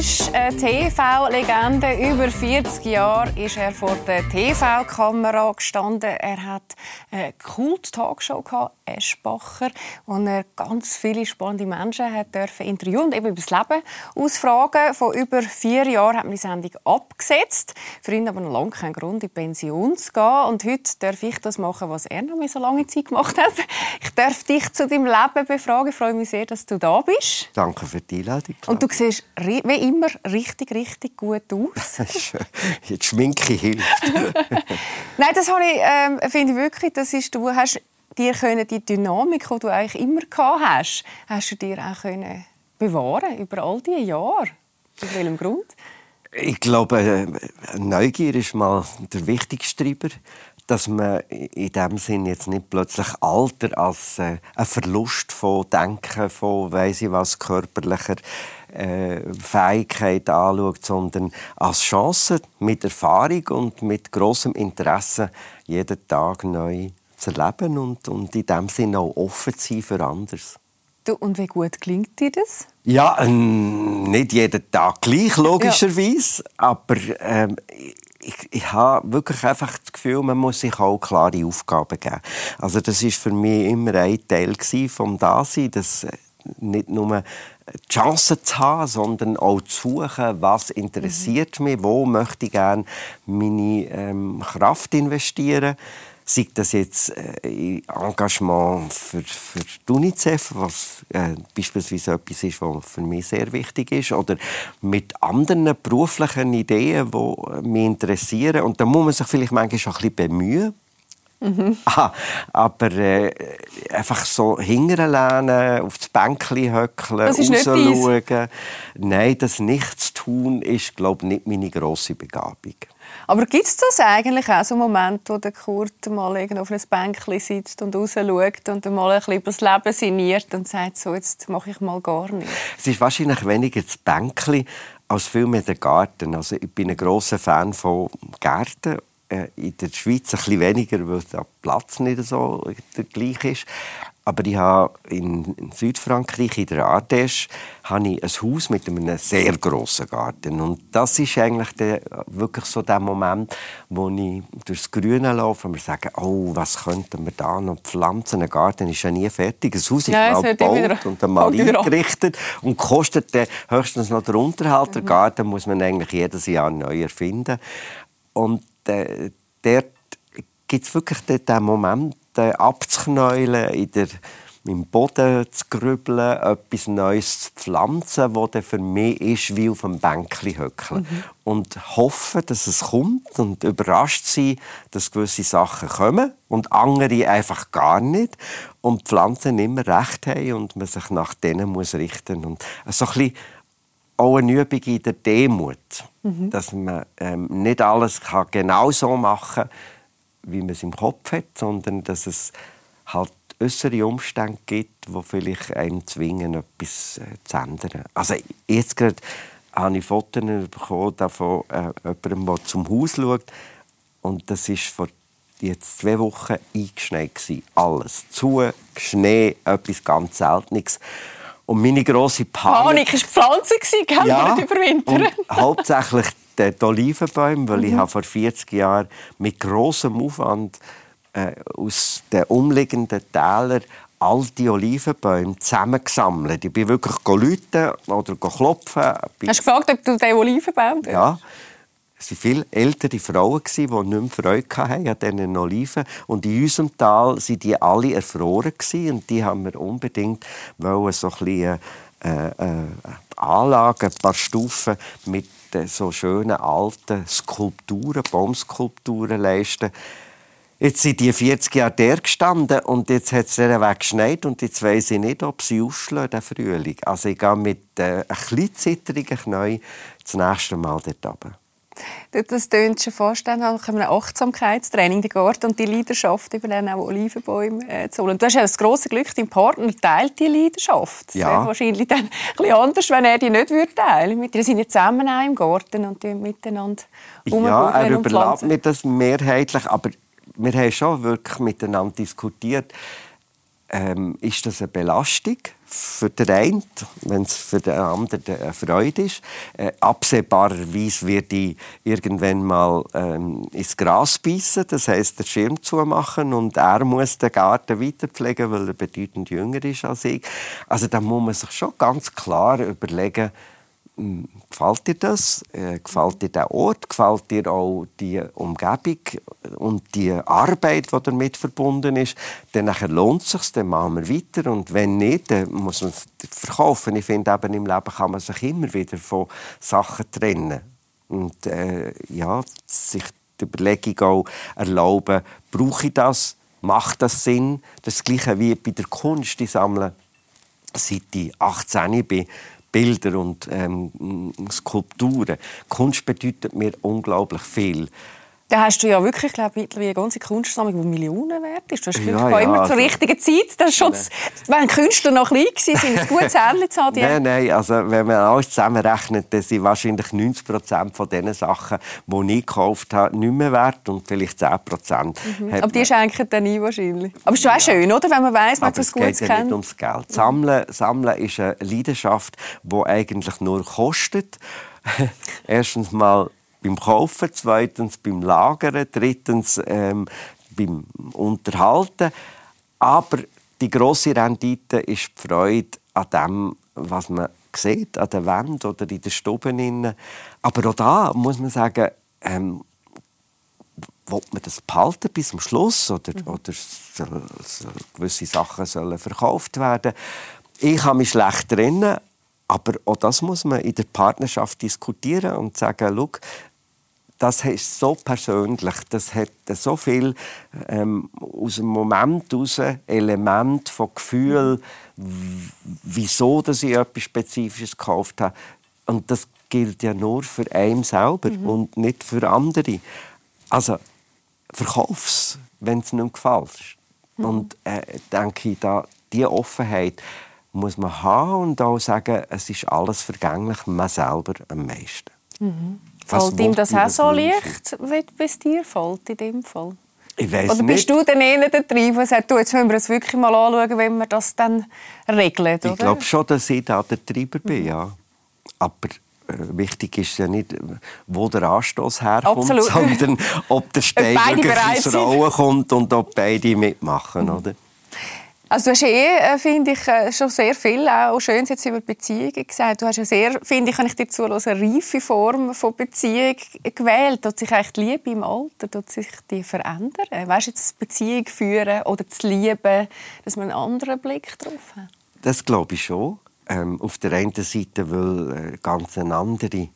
ist eine TV-Legende. Über 40 Jahre ist er vor der TV-Kamera gestanden. Er hat eine Kult-Talkshow Eschbacher, wo er ganz viele spannende Menschen hat dürfen interviewen und eben über das Leben ausfragen. Vor über vier Jahren hat man die Sendung abgesetzt. Für ihn aber noch lange kein Grund, in Pension zu gehen. Und heute darf ich das machen, was er noch so lange Zeit gemacht hat. Ich darf dich zu deinem Leben befragen. Ich freue mich sehr, dass du da bist. Danke für die Einladung. Und du siehst wie immer richtig, richtig gut aus. Die Schminke hilft. Nein, das habe ich, ähm, finde ich wirklich, das ist, du hast dir können die Dynamik, die du eigentlich immer gehabt hast, hast du dir auch können bewahren über all diese Jahre. Aus welchem Grund? Ich glaube, äh, Neugier ist mal der wichtigste Treiber dass man in dem Sinn jetzt nicht plötzlich Alter als äh, ein Verlust von Denken, von weiss ich was körperlicher äh, Fähigkeit anschaut, sondern als Chance mit Erfahrung und mit großem Interesse jeden Tag neu zu erleben und, und in dem Sinn auch offen zu sein für anderes. Du, und wie gut klingt dir das? Ja, ähm, nicht jeden Tag gleich, logischerweise. Ja. Aber ähm, ich, ich habe wirklich einfach das Gefühl, man muss sich auch klare Aufgaben geben. Also das ist für mich immer ein Teil vom Dasein, dass äh, nicht nur die Chance zu haben, sondern auch zu suchen, was interessiert mhm. mich, wo möchte ich gerne meine ähm, Kraft investieren sei das jetzt äh, Engagement für, für die UNICEF, was äh, beispielsweise etwas ist, was für mich sehr wichtig ist, oder mit anderen beruflichen Ideen, die mich interessieren. Und da muss man sich vielleicht manchmal auch ein bisschen bemühen. Mhm. Ah, aber äh, einfach so hinterlernen, auf das Bänkchen höckeln, rausschauen. Nein, das nicht zu tun, ist, glaube ich, nicht meine grosse Begabung. Aber gibt es das eigentlich auch so einen Moment, wo der Kurt mal auf einem Bänkchen sitzt und rausschaut und mal ein bisschen über das Leben sinniert und sagt, so, jetzt mache ich mal gar nichts? Es ist wahrscheinlich weniger das Bänkchen als vielmehr der Garten. Also ich bin ein großer Fan von Gärten äh, in der Schweiz ein bisschen weniger, weil der Platz nicht so der gleich ist. Aber ich habe in, Südfrankreich, in der Ardèche, habe ich ein Haus mit einem sehr grossen Garten. Und das ist eigentlich der, wirklich so der Moment, wo ich durchs Grüne laufe und wir sagen, oh, was könnten wir da noch pflanzen? Ein Garten ist ja nie fertig. Ein Haus ist ja, mal gebaut und einmal eingerichtet und kostet höchstens noch den Unterhalt. Mhm. Den Garten muss man eigentlich jedes Jahr neu erfinden. Und äh, dort gibt es wirklich den Moment, äh, abzuknäulen, in der, im Boden zu grübeln, etwas Neues zu pflanzen, das für mich ist, wie auf einem Bänkchen hückeln. Mhm. Und hoffen, dass es kommt und überrascht sein, dass gewisse Sachen kommen und andere einfach gar nicht. Und die Pflanzen immer recht haben und man sich nach denen muss richten muss. so ein bisschen auch eine Übung in der Demut, mhm. dass man ähm, nicht alles kann genau so machen kann, wie man es im Kopf hat, sondern dass es halt äußere Umstände gibt, die vielleicht einen zwingen, etwas äh, zu ändern. Also jetzt gerade habe ich Fotos bekommen von äh, jemandem, der zum Haus schaut. Und das war vor jetzt zwei Wochen eingeschneit. Alles. Zu, Schnee, etwas ganz Seltenes. Und meine grosse Panik... Panik war die Pflanze, gell? Ja, überwintern. hauptsächlich die Olivenbäume, weil mhm. ich habe vor 40 Jahren mit großem Aufwand äh, aus den umliegenden Tälern alte Olivenbäume zusammengesammelt. Ich bin wirklich läuten oder klopfen. Hast du gefragt, ob du den Olivenbaum Ja. Es waren viele ältere Frauen, die nicht mehr Freude hatten an diesen Oliven. Und in unserem Tal waren die alle erfroren. Und die haben wir unbedingt so ein bisschen, äh, äh, Anlage, ein paar Stufen mit äh, so schönen alten Skulpturen, Baumskulpturen leisten. Jetzt sind die 40 Jahre der gestanden und jetzt hat es Weg geschneit und jetzt weiß ich nicht, ob sie ausschlagen, Frühling. Also ich gehe mit äh, ein bisschen zittrigen Knien das nächste Mal dort runter. Das tönt schon fast nach einem Achtsamkeitstraining, der Garten und die Leidenschaft, über dann auch Olivenbäume äh, zu holen. Du hast ja das große Glück, dein Partner teilt die Leidenschaft. Ja. Das wäre wahrscheinlich dann ein bisschen anders, wenn er die nicht würde teilen würde. Wir sind ja zusammen auch im Garten und miteinander Ja, er überlässt mir das mehrheitlich, aber wir haben schon wirklich miteinander diskutiert. Ähm, ist das eine Belastung für den einen, wenn es für den anderen eine Freude ist. Äh, absehbarerweise wird ich irgendwann mal ähm, ins Gras beißen, das heißt den Schirm zumachen und er muss den Garten weiterpflegen, weil er bedeutend jünger ist als ich. Also da muss man sich schon ganz klar überlegen, gefällt dir das? Äh, gefällt dir der Ort? Gefällt dir auch die Umgebung und die Arbeit, die damit verbunden ist? Dann lohnt es sich, dann machen wir weiter. Und wenn nicht, dann muss man es verkaufen. Ich finde, eben im Leben kann man sich immer wieder von Sachen trennen. Und äh, ja, sich die Überlegung auch erlauben, brauche ich das? Macht das Sinn? Das Gleiche wie bei der Kunst. Ich sammle seit ich 18 bin Bilder und ähm, Skulpturen. Kunst bedeutet mir unglaublich viel. Da hast du ja wirklich, glaube ich, eine ganze Kunstsammlung, die Millionen wert ist. Du hast ja, ja, immer also, zur richtigen Zeit. Das schon, wenn Künstler noch klein waren, sind es gutes Zähnchen zu haben. Nein, nein, also wenn man alles zusammenrechnet, dann sind wahrscheinlich 90 Prozent von den Sachen, die ich gekauft habe, nicht mehr wert und vielleicht 10 Prozent. Mhm. Aber die schenken dann nie wahrscheinlich. Aber es ist auch schön, oder? wenn man weiss, man etwas Gutes kennt. es geht ja nicht ums Geld. Sammeln, Sammeln ist eine Leidenschaft, die eigentlich nur kostet. Erstens mal beim Kaufen, zweitens beim Lagern, drittens ähm, beim Unterhalten. Aber die grosse Rendite ist die Freude an dem, was man sieht, an der Wand oder in den Stuben. Aber auch da muss man sagen, ähm, will man das behalten bis zum Schluss oder, mhm. oder soll, soll, gewisse Sachen sollen verkauft werden. Ich kann mich schlecht trennen, aber auch das muss man in der Partnerschaft diskutieren und sagen, Look, das ist so persönlich, das hat so viel ähm, aus dem Moment heraus Element von Gefühl, wieso dass ich etwas Spezifisches gekauft habe. Und das gilt ja nur für einen selber mhm. und nicht für andere. Also verkauf's, wenn es nicht gefällt. Mhm. Und äh, denke ich, da, diese Offenheit muss man haben und auch sagen, es ist alles vergänglich, man selber am meisten. Mhm. Fällt ihm das auch so leicht, wie es dir fällt in dem Fall? Ich weiss oder bist nicht. du dann eher der Treiber, der sagt, du, jetzt müssen wir es wirklich mal anschauen, wenn wir das dann regeln, Ich glaube schon, dass ich da der Treiber bin, ja. Aber äh, wichtig ist ja nicht, wo der Anstoß herkommt, Absolut. sondern ob der wirklich ins Rollen kommt und ob beide mitmachen, mhm. oder? Also du hast eh, äh, finde ich, äh, schon sehr viel auch Schönes jetzt über Beziehungen gesagt. Du hast ja sehr, finde ich, kann ich dir zuhören, eine reife Form von Beziehung gewählt. Tut sich eigentlich die Liebe im Alter, tut sich die verändern? Weißt du, jetzt Beziehung führen oder zu lieben, dass man einen anderen Blick drauf hat? Das glaube ich schon. Ähm, auf der einen Seite, weil äh, ganz eine andere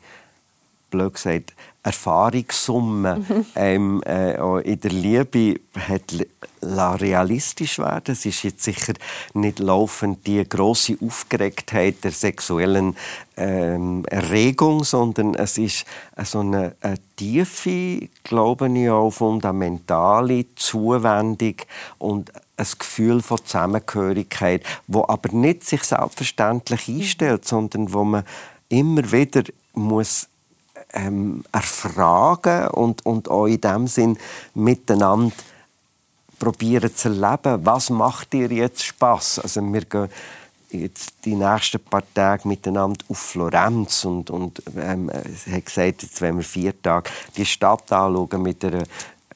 blöd gesagt, Erfahrungssumme ähm, äh, in der Liebe hat realistisch werden. Es ist jetzt sicher nicht laufend die große Aufgeregtheit der sexuellen ähm, Erregung, sondern es ist so eine, eine tiefe, glaube ich, auch fundamentale Zuwendung und ein Gefühl von Zusammengehörigkeit, wo aber nicht sich selbstverständlich einstellt, sondern wo man immer wieder muss ähm, erfragen und, und auch in dem Sinn miteinander probieren zu erleben, was macht dir jetzt Spaß? Also wir gehen jetzt die nächsten paar Tage miteinander auf Florenz und, und ähm, hat gesagt, jetzt wollen wir vier Tage die Stadt anschauen mit einer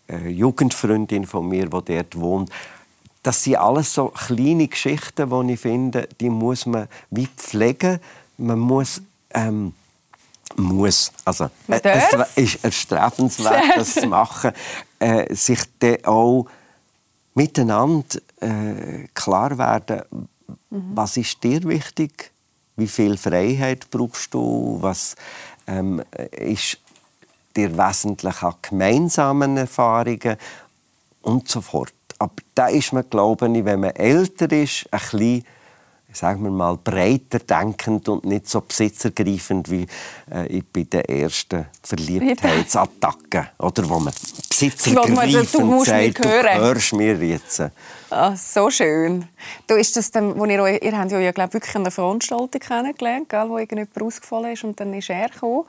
äh, Jugendfreundin von mir, die dort wohnt. Das sind alles so kleine Geschichten, die ich finde, die muss man wie pflegen. Man muss ähm, muss. Also, äh, es ist erstrebenswert, das zu machen, äh, sich dann auch miteinander äh, klar werden, mhm. was ist dir wichtig, wie viel Freiheit brauchst du, was ähm, ist dir wesentlich an gemeinsamen Erfahrungen und so fort. Aber da ist man, glaube ich, wenn man älter ist, ein bisschen sagen wir mal, breiter denkend und nicht so besitzergreifend wie äh, bei den ersten Verliebtheitsattacken. Oder wo man besitzergreifend du sagt, du hörst mir jetzt. Ah, so schön. Du ist das dann, wo ihr, ihr habt ja, glaube wirklich eine Veranstaltung kennengelernt, gell, wo irgendjemand ausgefallen ist und dann ist er gekommen.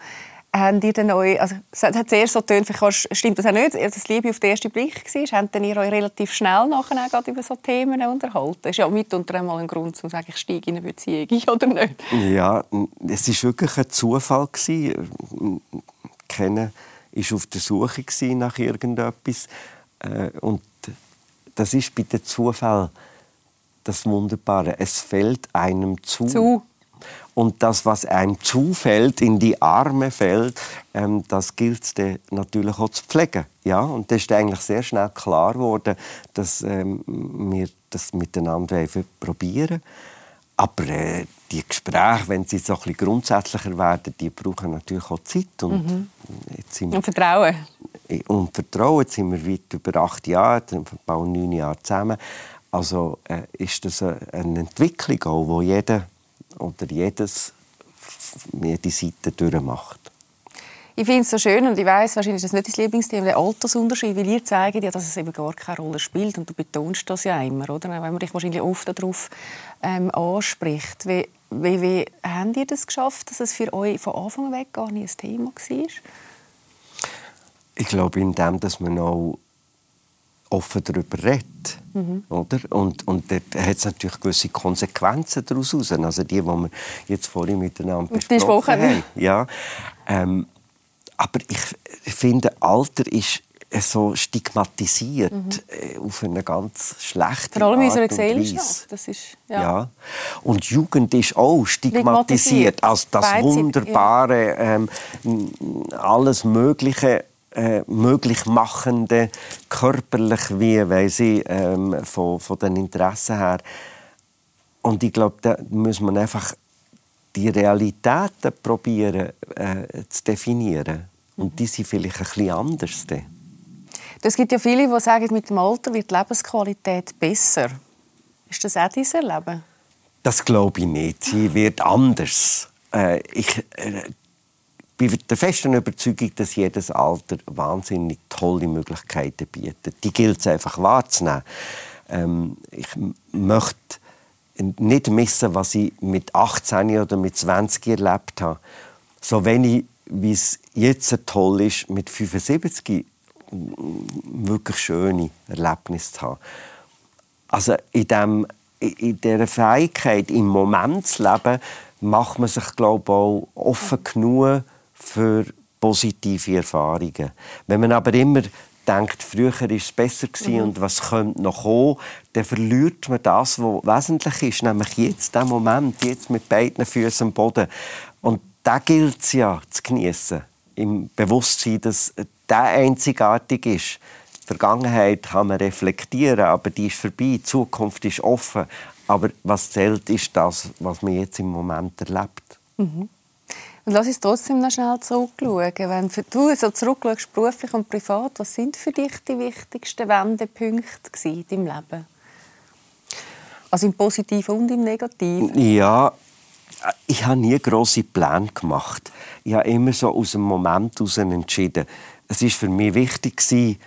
Haben ihr denn euch, also es hat sehr so getönt, vielleicht stimmt das auch nicht, dass Liebe auf den ersten Blick war, habt ihr euch relativ schnell nachher auch über so Themen unterhalten? Das ist ja mitunter einmal ein Grund, um zu sagen, ich steige in eine Beziehung, oder nicht? Ja, es war wirklich ein Zufall. Kennen war auf der Suche nach irgendetwas äh, und das ist bei den Zufall das Wunderbare. Es fällt einem zu. zu und das, was einem zufällt, in die Arme fällt, ähm, das gilt es natürlich auch zu pflegen. Ja? Und das ist eigentlich sehr schnell klar geworden, dass ähm, wir das miteinander probieren aber äh, die Gespräche, wenn sie so ein bisschen grundsätzlicher werden, die brauchen natürlich auch Zeit. Und, mhm. und Vertrauen. Und Vertrauen. Jetzt sind wir weit über acht Jahre, bald neun Jahre zusammen. Also äh, ist das eine Entwicklung, auch, wo jeder oder jedes, jede Seite durchmacht. Ich finde es so schön und ich weiß, wahrscheinlich ist das nicht das Lieblingsthema, der Altersunterschied, weil ihr zeigt ja, dass es eben gar keine Rolle spielt und du betonst das ja immer, oder? Wenn man dich wahrscheinlich oft darauf ähm, anspricht. Wie, wie, wie habt ihr das geschafft, dass es für euch von Anfang weg gar nicht ein Thema war? Ich glaube, indem dass man auch offen darüber redet. Mhm. Oder? Und, und dort hat es natürlich gewisse Konsequenzen daraus. Also die, die wir jetzt vorhin miteinander besprochen haben. Ja. Ähm, aber ich finde, Alter ist so stigmatisiert mhm. Äh, auf eine ganz schlechte Vor allem in unserer Gesellschaft. Das ist, ja. ja. Und Jugend ist auch stigmatisiert als das Wunderbare, ähm, alles Mögliche äh, möglich machende, körperlich wie, weil sie ähm, von, von den Interessen her. Und ich glaube, da muss man einfach die Realitäten probieren äh, zu definieren. Und die sind vielleicht ein bisschen anders. Es gibt ja viele, die sagen, mit dem Alter wird die Lebensqualität besser. Ist das auch dein Leben? Das glaube ich nicht. Sie wird anders. Äh, ich äh, bin der festen Überzeugung, dass jedes Alter wahnsinnig tolle Möglichkeiten bietet. Die gilt es einfach wahrzunehmen. Ähm, ich möchte nicht missen, was ich mit 18 oder mit 20 erlebt habe. So wenig, wie es jetzt toll ist, mit 75 wirklich schöne Erlebnisse zu haben. Also in, dem, in dieser Fähigkeit, im Moment zu leben, macht man sich, glaube ich, auch offen genug, für positive Erfahrungen. Wenn man aber immer denkt, früher war es besser mhm. und was könnte noch kommen, dann verliert man das, was wesentlich ist, nämlich jetzt, den Moment, jetzt mit beiden Füßen am Boden. Und da gilt es ja zu genießen, im Bewusstsein, dass der einzigartig ist. Die Vergangenheit kann man reflektieren, aber die ist vorbei. Die Zukunft ist offen. Aber was zählt, ist das, was man jetzt im Moment erlebt. Mhm. Und lass uns trotzdem noch schnell zurückschauen. Wenn du so zurückschaust, beruflich und privat, was sind für dich die wichtigsten Wendepunkte in deinem Leben? Also im Positiven und im Negativen? Ja, ich habe nie große Pläne gemacht. Ich habe immer so aus dem Moment heraus entschieden. Es war für mich wichtig,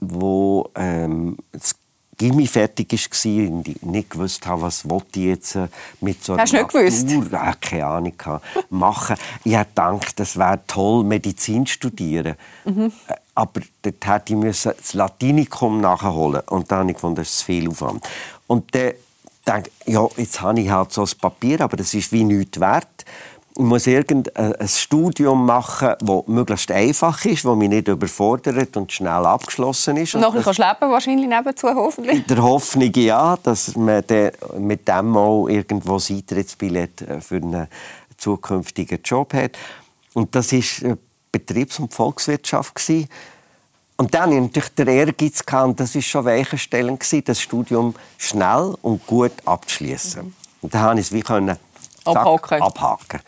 wo ähm, das Gimmi fertig war und ich nicht gewusst habe, was ich jetzt äh, mit so einer Hast du nicht gewusst? Äh, keine Ahnung, machen. Ich habe gedacht, es wäre toll, Medizin zu studieren. Mhm. Aber dort hätte ich das Latinikum nachholen Und dann habe ich gefunden, das ist viel Aufwand. Und dann dachte ich, ja, jetzt habe ich halt so ein Papier, aber das ist wie nichts wert muss irgendein Studium machen, das möglichst einfach ist, das mich nicht überfordert und schnell abgeschlossen ist. Und nachher kannst du leben, wahrscheinlich nebenzu, hoffentlich. In der Hoffnung, ja, dass man mit dem auch irgendwo ein Eintrittsbillett äh, für einen zukünftigen Job hat. Und das war Betriebs- und Volkswirtschaft. Und dann hatte ich natürlich den Ehrgeiz, und das war schon Weichenstellend, das Studium schnell und gut abzuschließen. Mhm. Und dann konnte ich es wie abhaken. abhaken.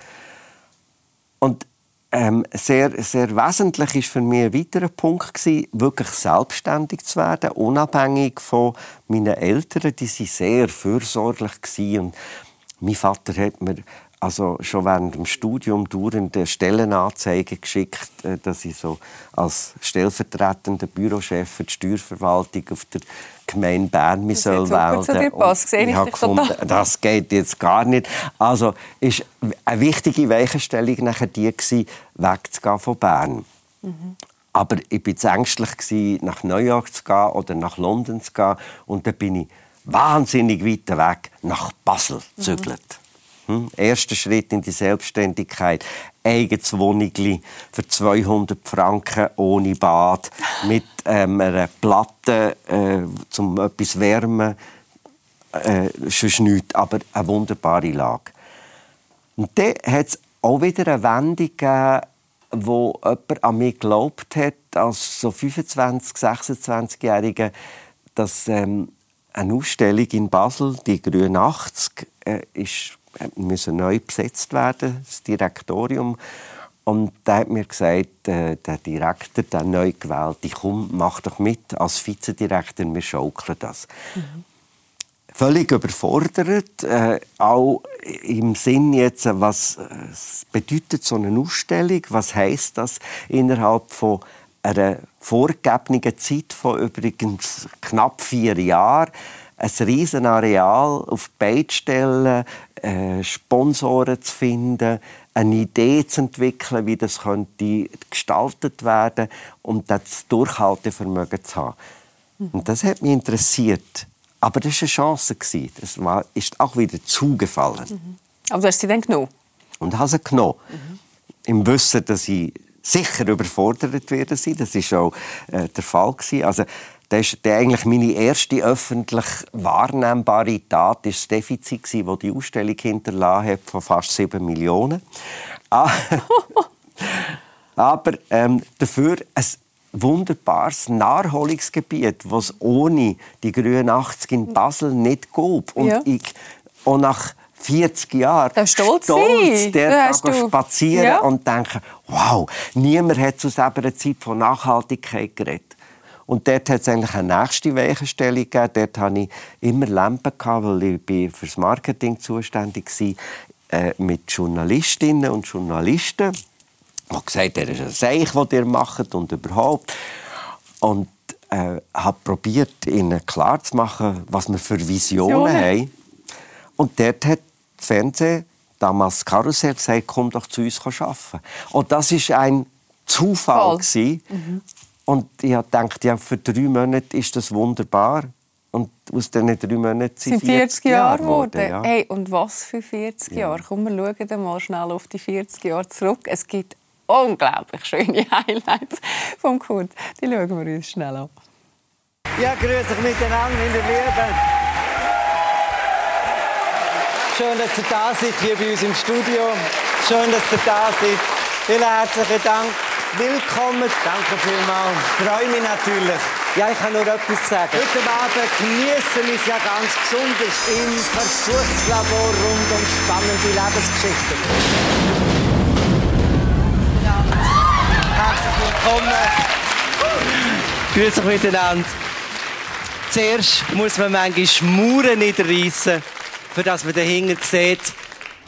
Und ähm, sehr, sehr wesentlich ist für mich ein weiterer Punkt gewesen, wirklich selbstständig zu werden, unabhängig von meinen Eltern. Die waren sehr fürsorglich gewesen. und mein Vater hat mir also schon während dem Studium dauernd Stellenanzeige geschickt, äh, dass ich so als stellvertretender Bürochef für die Steuerverwaltung auf der Gemeinde Bern mich soll wählen. Zu passt. ich, ich habe gefunden, das geht jetzt gar nicht. Also ist eine wichtige Weichenstellung nachher die gewesen, wegzugehen von Bern. Mhm. Aber ich war ängstlich, nach New York zu gehen oder nach London zu gehen. Und dann bin ich wahnsinnig weit weg nach Basel gezügelt. Mhm. Hm? Erster Schritt in die Selbstständigkeit. Eigenes Wohnigli für 200 Franken ohne Bad. Mit ähm, einer Platte äh, zum etwas wärmen. Äh, sonst nichts, aber eine wunderbare Lage. Und dann hat es auch wieder eine Wendung gegeben, wo jemand an mich geglaubt hat, als so 25-, 26-Jähriger, dass ähm, eine Ausstellung in Basel, die 83, äh, ist müssen neu besetzt werden, das Direktorium. Und da hat mir gesagt, äh, der Direktor, der neu gewählte, komm, mach doch mit als Vizedirektor, wir schaukeln das. Mhm. Völlig überfordert, äh, auch im Sinn jetzt, was äh, bedeutet so eine Ausstellung, was heißt das innerhalb von einer vorgegebenen Zeit von übrigens knapp vier Jahren ein riesen Areal auf beide stellen, äh, Sponsoren zu finden, eine Idee zu entwickeln, wie das könnte gestaltet werden und das Durchhaltevermögen zu haben. Und das hat mich interessiert. Aber das war eine Chance. Das war, ist auch wieder zugefallen. Mhm. Aber du hast sie dann genommen? Und habe sie genommen. Mhm. Im Wissen, dass ich sicher überfordert werde. Das war auch äh, der Fall. Also, das war eigentlich meine erste öffentlich wahrnehmbare Tat, das Defizit, das die Ausstellung hinterlassen hat, von fast 7 Millionen. Ah. Aber ähm, dafür ein wunderbares Naherholungsgebiet, das es ohne die Grünen 80 in Basel nicht gab. Und ja. ich, auch nach 40 Jahren stolz, stolz der spazieren ja. und denken, wow, niemand hat zu selber Zeit von Nachhaltigkeit geredet. Und dort hat es eigentlich eine nächste Weichenstellung gegeben. Dort hatte ich immer Lampen, weil ich für das Marketing zuständig war, äh, mit Journalistinnen und Journalisten. Ich habe gesagt, er ist ein Seich, das ihr macht und überhaupt. Und äh, habe probiert, ihnen klarzumachen, was wir für Visionen, Visionen. haben. Und dort hat das Fernsehen, damals Karussell, gesagt, komm doch zu uns arbeiten. Und das war ein Zufall. Mhm. Und ich habe gedacht, ja, für drei Monate ist das wunderbar. Und aus diesen drei Monaten sind, sind 40 Jahre geworden. Ja. Hey, und was für 40 ja. Jahre? Komm, wir schauen mal schnell auf die 40 Jahre zurück. Es gibt unglaublich schöne Highlights vom Kurt. Die schauen wir uns schnell an. Ja, grüß euch miteinander in der Liebe. Schön, dass ihr da seid hier bei uns im Studio. Schön, dass ihr da seid. Vielen herzlichen Dank. Willkommen. Danke vielmals. Freue mich natürlich. Ja, ich kann nur etwas sagen. Heute Abend genießen wir es ja ganz besonders im Versuchslabor rund um spannende Lebensgeschichten. Herzlich willkommen. Grüß euch miteinander. Zuerst muss man manchmal Mauern niederreißen, für das man dahinter sieht,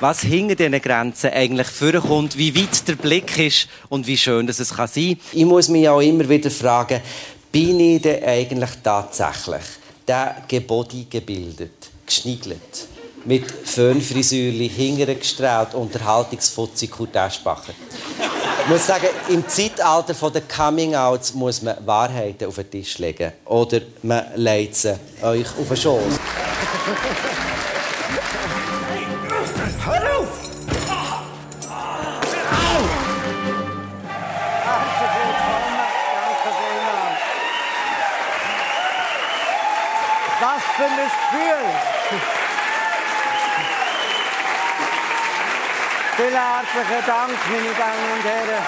was hinter diesen Grenzen eigentlich vorkommt, wie weit der Blick ist und wie schön das es kann sein kann. Ich muss mich auch immer wieder fragen, bin ich denn eigentlich tatsächlich der Gebody gebildet, geschniegelt, mit Föhnfrisürli, hingere gestrahlt, Unterhaltungsfutzi, Kurt. Ich muss sagen, im Zeitalter der Coming-Outs muss man Wahrheiten auf den Tisch legen. Oder man legt sie euch auf den Schoß. Vielen herzlichen Dank, meine Damen und Herren.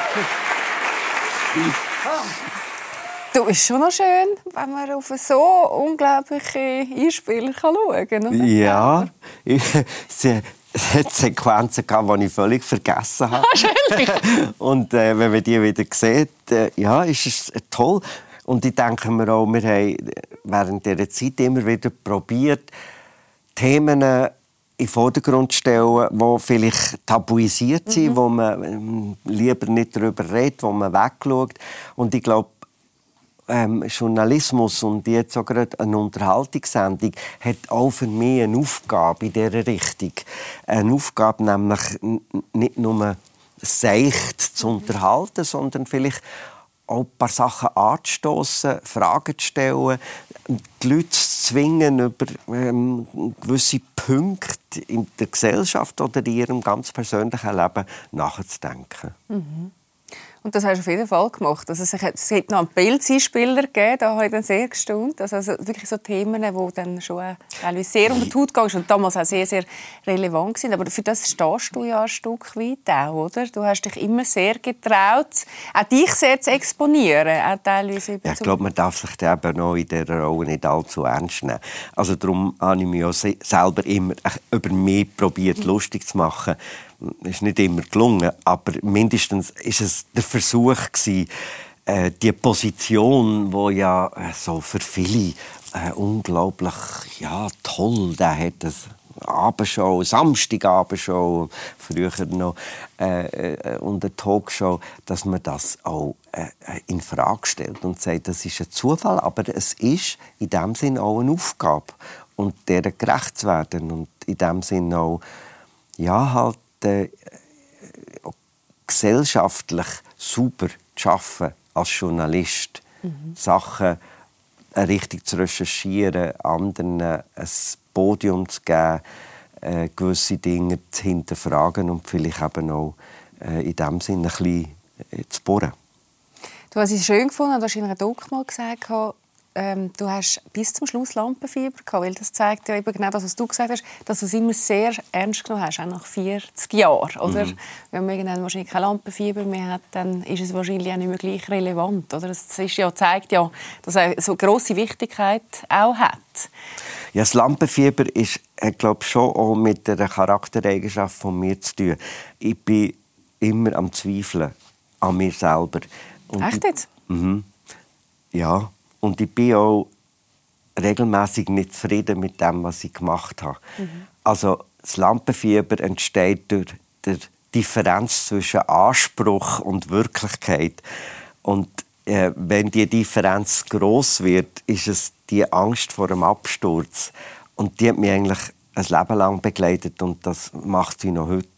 Du, ist schon noch schön, wenn man auf so unglaubliche Einspieler schauen kann. Ja, es hat Sequenzen gehabt, die ich völlig vergessen habe. und äh, wenn man die wieder sieht, äh, ja, ist es toll. Und ich denke mir auch, wir haben während dieser Zeit immer wieder probiert, Themen in den Vordergrund stellen, die vielleicht tabuisiert sind, mhm. wo man ähm, lieber nicht darüber redet, wo man wegschaut. Und ich glaube, ähm, Journalismus und jetzt auch gerade eine Unterhaltungssendung hat auch für mich eine Aufgabe in dieser Richtung. Eine Aufgabe nämlich nicht nur seicht zu unterhalten, sondern vielleicht auch ein paar Sachen anzustoßen, Fragen zu stellen, die Leute zu zwingen, über ähm, gewisse Punkte in der Gesellschaft oder in ihrem ganz persönlichen Leben nachzudenken. Mhm. Und das hast du auf jeden Fall gemacht. Also es, hat, es hat noch einen Pilzeinspieler gegeben, da habe ich dann sehr gestaunt. Also, also wirklich so Themen, die dann schon teilweise sehr unter die Haut gegangen und damals auch sehr, sehr relevant sind. Aber für das stehst du ja ein Stück weit auch, oder? Du hast dich immer sehr getraut, auch dich sehr zu exponieren, auch teilweise ja, Ich glaube, man darf sich eben noch in dieser Rolle nicht allzu ernst nehmen. Also darum habe ich mich auch selber immer über mich probiert, lustig zu machen ist nicht immer gelungen, aber mindestens ist es der Versuch gewesen, äh, die Position, wo ja äh, so für viele äh, unglaublich ja toll, der hat das Abendshow, Samstagabendshow, früher noch äh, äh, und eine Talkshow, dass man das auch äh, in Frage stellt und sagt, das ist ein Zufall, aber es ist in dem Sinn auch eine Aufgabe und der gerecht zu werden und in dem Sinn auch ja halt äh, gesellschaftlich super zu arbeiten als Journalist. Mhm. Sachen richtig zu recherchieren, anderen ein Podium zu geben, äh, gewisse Dinge zu hinterfragen und vielleicht eben auch äh, in dem Sinne ein bisschen äh, zu bohren. Du hast es schön gefunden, du hast in einer Doku mal gesagt, ähm, du hast bis zum Schluss Lampenfieber gehabt, weil das zeigt ja eben genau das, was du gesagt hast, dass du es immer sehr ernst genommen hast, auch nach 40 Jahren, oder? Mhm. Wenn man irgendwann wahrscheinlich kein Lampenfieber mehr hat, dann ist es wahrscheinlich auch nicht mehr gleich relevant, oder? Das ist ja, zeigt ja, dass es so große Wichtigkeit auch hat. Ja, das Lampenfieber ist, glaube schon auch mit der Charaktereigenschaft von mir zu tun. Ich bin immer am Zweifeln an mir selber. Und Echt jetzt? Mhm. Ja, und ich bin auch regelmäßig nicht zufrieden mit dem, was ich gemacht habe. Mhm. Also das Lampenfieber entsteht durch die Differenz zwischen Anspruch und Wirklichkeit. Und äh, wenn die Differenz groß wird, ist es die Angst vor dem Absturz. Und die hat mich eigentlich ein Leben lang begleitet und das macht sie noch heute.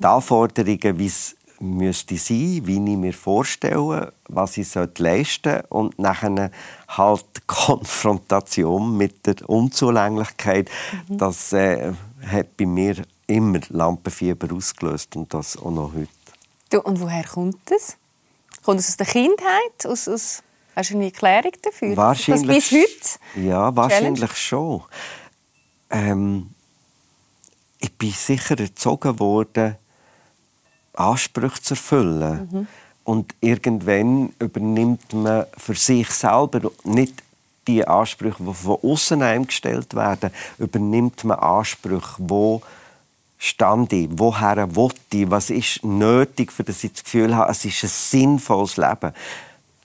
Die Anforderungen, wie es müsste sein, wie ich mir vorstelle, was ich leisten sollte und nachher halt Konfrontation mit der Unzulänglichkeit, mhm. das äh, hat bei mir immer Lampenfieber ausgelöst und das auch noch heute. Du, und woher kommt das? Kommt es aus der Kindheit? Aus, aus, hast du eine Erklärung dafür? Wahrscheinlich, das bis heute? Ja, wahrscheinlich Challenge? schon. Ähm, ich bin sicher erzogen worden, Ansprüche zu erfüllen. Mhm. Und irgendwann übernimmt man für sich selber nicht die Ansprüche, die von außen einem gestellt werden, übernimmt man Ansprüche, wo stand ich, woher will ich, was ist nötig, für dass ich das Gefühl habe, es ist ein sinnvolles Leben.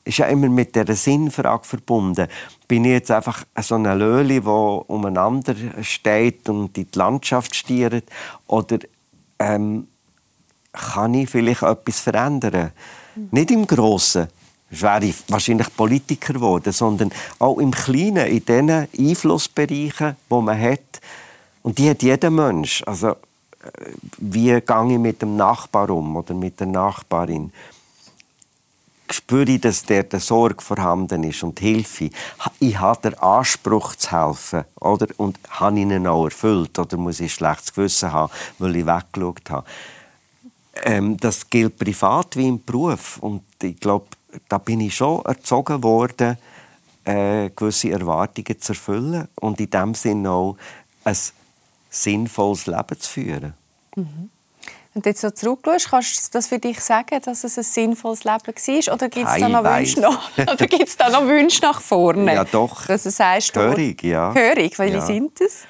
Ist ja immer mit dieser Sinnfrage verbunden. Bin ich jetzt einfach so ein Löli, der umeinander steht und in die Landschaft stiert, oder ähm, kann ich vielleicht etwas verändern. Mhm. Nicht im Grossen, wäre ich wahrscheinlich Politiker geworden, sondern auch im Kleinen, in den Einflussbereichen, wo man hat. Und die hat jeder Mensch. Also, äh, wie gehe ich mit dem Nachbar um oder mit der Nachbarin? Spüre ich, dass der, Sorge vorhanden ist und Hilfe. Ich habe den Anspruch zu helfen. Oder? Und habe ich ihn auch erfüllt? Oder muss ich ein schlechtes Gewissen haben, weil ich weggeschaut habe? Ähm, das gilt privat wie im Beruf. Und ich glaube, da bin ich schon erzogen worden, äh, gewisse Erwartungen zu erfüllen und in dem Sinne auch ein sinnvolles Leben zu führen. Mhm. Wenn du jetzt so zurückschaust, kannst du das für dich sagen, dass es ein sinnvolles Leben war? Oder gibt es da noch Wünsche nach, oder gibt's da noch Wünsche nach vorne? Ja, doch. Dass du sagst, Hörig, ja. Hörig, welche ja. sind das?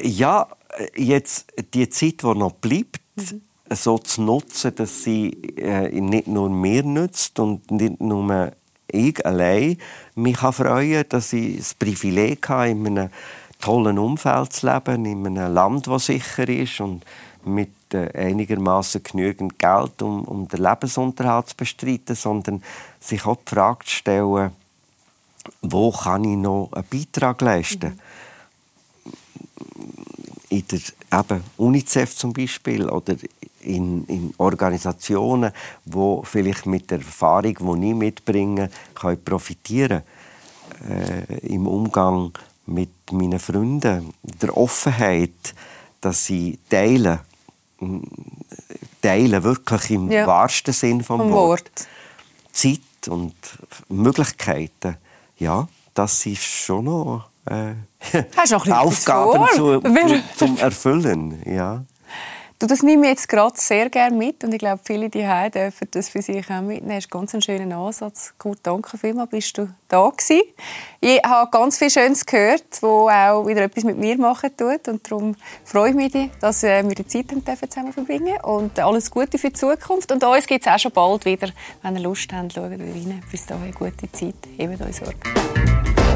Ja, jetzt die Zeit, die noch bleibt, mhm so zu nutzen, dass sie äh, nicht nur mir nützt und nicht nur ich allein mich freuen kann, dass ich das Privileg habe, in einem tollen Umfeld zu leben, in einem Land, das sicher ist und mit äh, einigermaßen genügend Geld, um, um den Lebensunterhalt zu bestreiten, sondern sich auch die Frage zu stellen, wo kann ich noch einen Beitrag leisten? Mhm. In der eben UNICEF zum Beispiel oder in, in Organisationen, wo vielleicht mit der Erfahrung, die ich mitbringe, kann profitieren äh, im Umgang mit meinen Freunden, der Offenheit, dass sie teilen, teilen wirklich im ja. wahrsten Sinn vom, vom Wort. Wort. Zeit und Möglichkeiten, ja, das ist schon noch äh, Aufgaben zu, zum Erfüllen, ja. Du, das nehme ich jetzt gerade sehr gerne mit und ich glaube, viele die dürfen das für sich auch mitnehmen. Das ist ganz ein schöner Ansatz. Gut, danke vielmals, bist du da gewesen. Ich habe ganz viel Schönes gehört, wo auch wieder etwas mit mir machen tut und darum freue ich mich, dass äh, wir die Zeit zusammen verbringen und alles Gute für die Zukunft und uns gibt es auch schon bald wieder. Wenn ihr Lust habt, schaut wieder rein. Bis dahin, gute Zeit. Hebt euch Sorge.